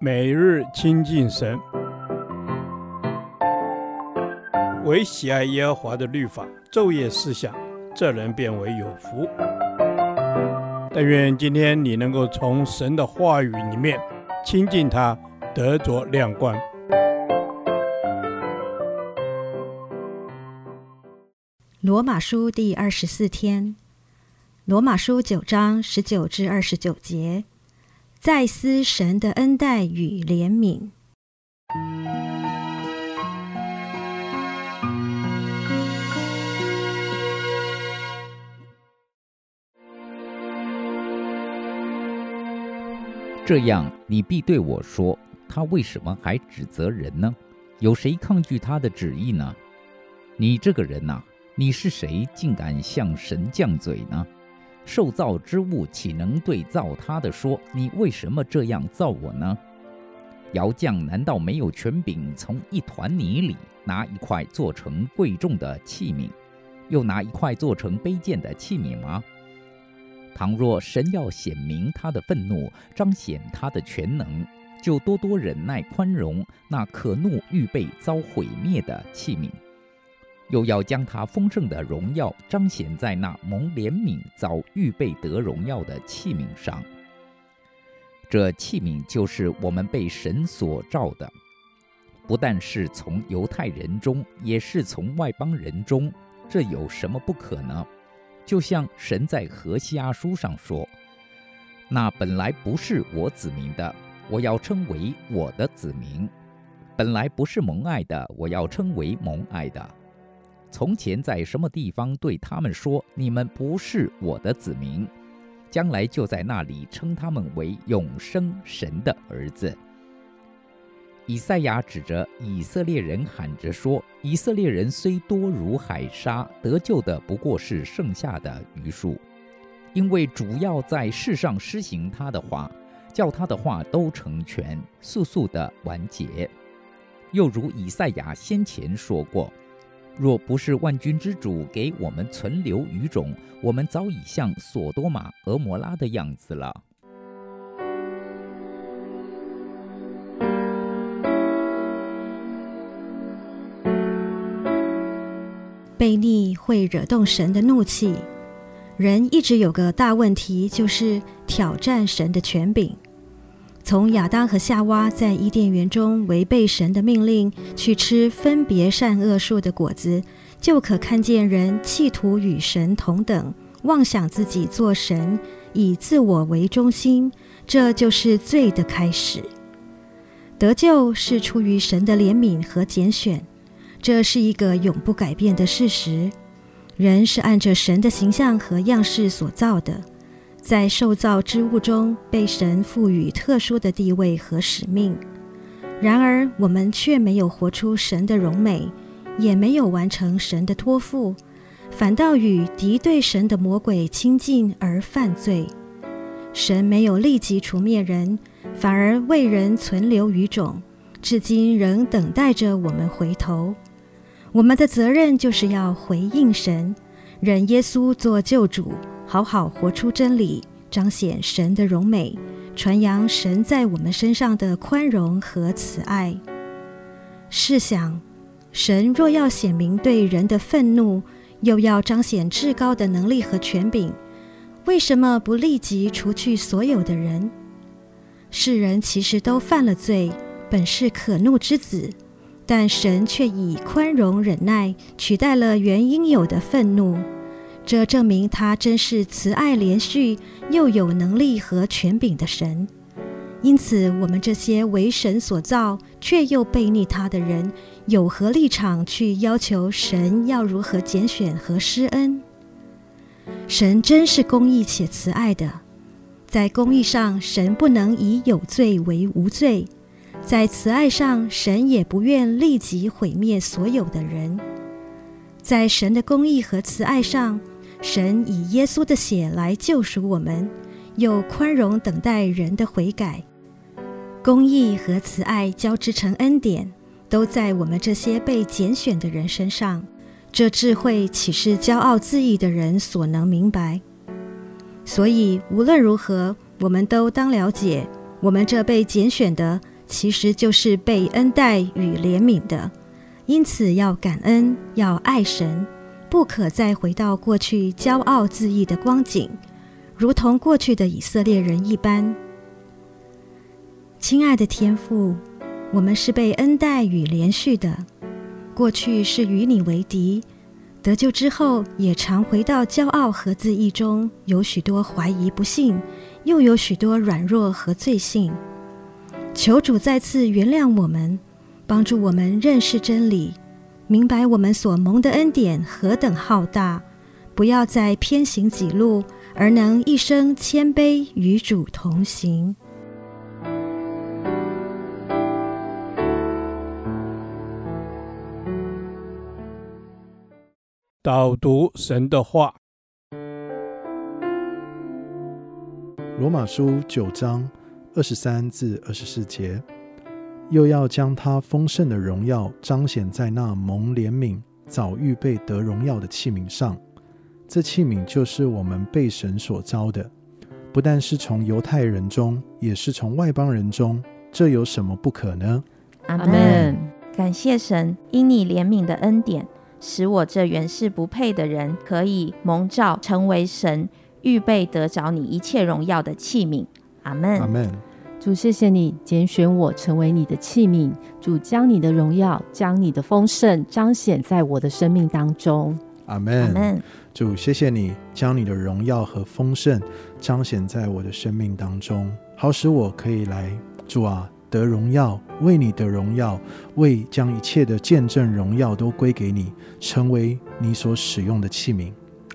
每日亲近神，唯喜爱耶和华的律法，昼夜思想，这人便为有福。但愿今天你能够从神的话语里面亲近他，得着亮光。罗马书第二十四天，罗马书九章十九至二十九节。再思神的恩待与怜悯，这样你必对我说：他为什么还指责人呢？有谁抗拒他的旨意呢？你这个人呐，你是谁，竟敢向神犟嘴呢？受造之物岂能对造他的说：“你为什么这样造我呢？”窑匠难道没有权柄从一团泥里拿一块做成贵重的器皿，又拿一块做成卑贱的器皿吗？倘若神要显明他的愤怒，彰显他的全能，就多多忍耐宽容那可怒预备遭毁灭的器皿。又要将他丰盛的荣耀彰显在那蒙怜悯、早预备得荣耀的器皿上。这器皿就是我们被神所造的，不但是从犹太人中，也是从外邦人中。这有什么不可呢？就像神在何西阿书上说：“那本来不是我子民的，我要称为我的子民；本来不是蒙爱的，我要称为蒙爱的。”从前在什么地方对他们说：“你们不是我的子民”，将来就在那里称他们为永生神的儿子。以赛亚指着以色列人喊着说：“以色列人虽多如海沙，得救的不过是剩下的余数，因为主要在世上施行他的话，叫他的话都成全，速速的完结。又如以赛亚先前说过。”若不是万军之主给我们存留余种，我们早已像所多玛、蛾摩拉的样子了。悖逆会惹动神的怒气，人一直有个大问题，就是挑战神的权柄。从亚当和夏娃在伊甸园中违背神的命令去吃分别善恶树的果子，就可看见人企图与神同等，妄想自己做神，以自我为中心，这就是罪的开始。得救是出于神的怜悯和拣选，这是一个永不改变的事实。人是按着神的形象和样式所造的。在受造之物中，被神赋予特殊的地位和使命。然而，我们却没有活出神的荣美，也没有完成神的托付，反倒与敌对神的魔鬼亲近而犯罪。神没有立即除灭人，反而为人存留余种，至今仍等待着我们回头。我们的责任就是要回应神，认耶稣做救主。好好活出真理，彰显神的荣美，传扬神在我们身上的宽容和慈爱。试想，神若要显明对人的愤怒，又要彰显至高的能力和权柄，为什么不立即除去所有的人？世人其实都犯了罪，本是可怒之子，但神却以宽容忍耐取代了原应有的愤怒。这证明他真是慈爱连续，又有能力和权柄的神。因此，我们这些为神所造却又悖逆他的人，有何立场去要求神要如何拣选和施恩？神真是公义且慈爱的，在公义上，神不能以有罪为无罪；在慈爱上，神也不愿立即毁灭所有的人。在神的公义和慈爱上，神以耶稣的血来救赎我们，又宽容等待人的悔改，公义和慈爱交织成恩典，都在我们这些被拣选的人身上。这智慧岂是骄傲自义的人所能明白？所以无论如何，我们都当了解，我们这被拣选的，其实就是被恩待与怜悯的，因此要感恩，要爱神，不可再回到过去骄傲自义的光景，如同过去的以色列人一般。亲爱的天父，我们是被恩待与怜恤的，过去是与你为敌，得救之后也常回到骄傲和自义中，有许多怀疑不信。又有许多软弱和罪性，求主再次原谅我们，帮助我们认识真理，明白我们所蒙的恩典何等浩大，不要再偏行己路，而能一生谦卑与主同行。导读神的话。罗马书九章二十三至二十四节，又要将他丰盛的荣耀彰显在那蒙怜悯、早预备得荣耀的器皿上。这器皿就是我们被神所招的，不但是从犹太人中，也是从外邦人中。这有什么不可呢？阿门。感谢神，因你怜悯的恩典，使我这原是不配的人，可以蒙召成为神。预备得着你一切荣耀的器皿，阿门。阿门。主，谢谢你拣选我成为你的器皿。主，将你的荣耀，将你的丰盛彰显在我的生命当中，阿门。阿门。主，谢谢你将你的荣耀和丰盛彰显在我的生命当中，好使我可以来，主啊，得荣耀，为你的荣耀，为将一切的见证荣耀都归给你，成为你所使用的器皿。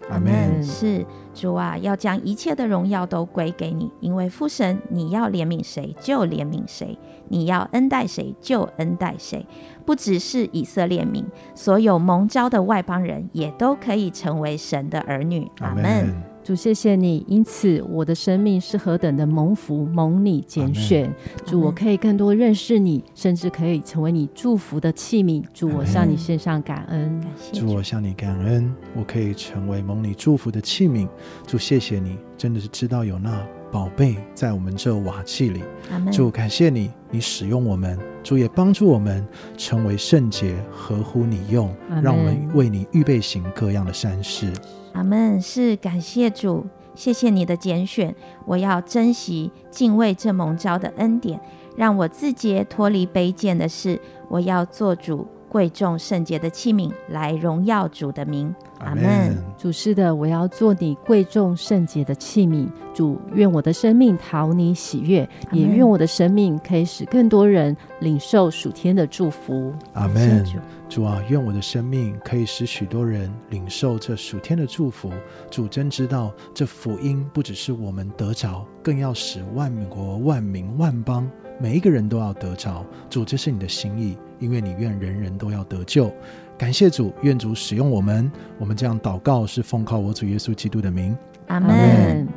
阿门。是主啊，要将一切的荣耀都归给你，因为父神，你要怜悯谁就怜悯谁，你要恩待谁就恩待谁。不只是以色列民，所有蒙召的外邦人也都可以成为神的儿女。阿门。主，谢谢你，因此我的生命是何等的蒙福，蒙你拣选。主，我可以更多认识你，甚至可以成为你祝福的器皿。主，我向你献上感恩。感谢主，我向你感恩，我可以成为蒙你祝福的器皿。主，谢谢你，真的是知道有那宝贝在我们这瓦器里。主，感谢你，你使用我们，主也帮助我们成为圣洁，合乎你用，让我们为你预备行各样的善事。阿门，是感谢主，谢谢你的拣选，我要珍惜敬畏这蒙召的恩典，让我自觉脱离卑贱的事，我要做主贵重圣洁的器皿，来荣耀主的名。阿门。主，是的，我要做你贵重圣洁的器皿。主，愿我的生命讨你喜悦，也愿我的生命可以使更多人领受属天的祝福。阿门。主啊，愿我的生命可以使许多人领受这属天的祝福。主真知道，这福音不只是我们得着，更要使万国、万民、万邦每一个人都要得着。主，这是你的心意，因为你愿人人都要得救。感谢主，愿主使用我们。我们这样祷告，是奉靠我主耶稣基督的名。阿门。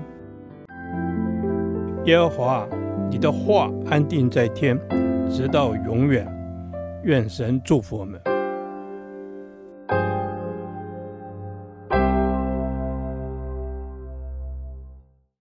耶和华，你的话安定在天，直到永远。愿神祝福我们。